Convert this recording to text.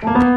Bye.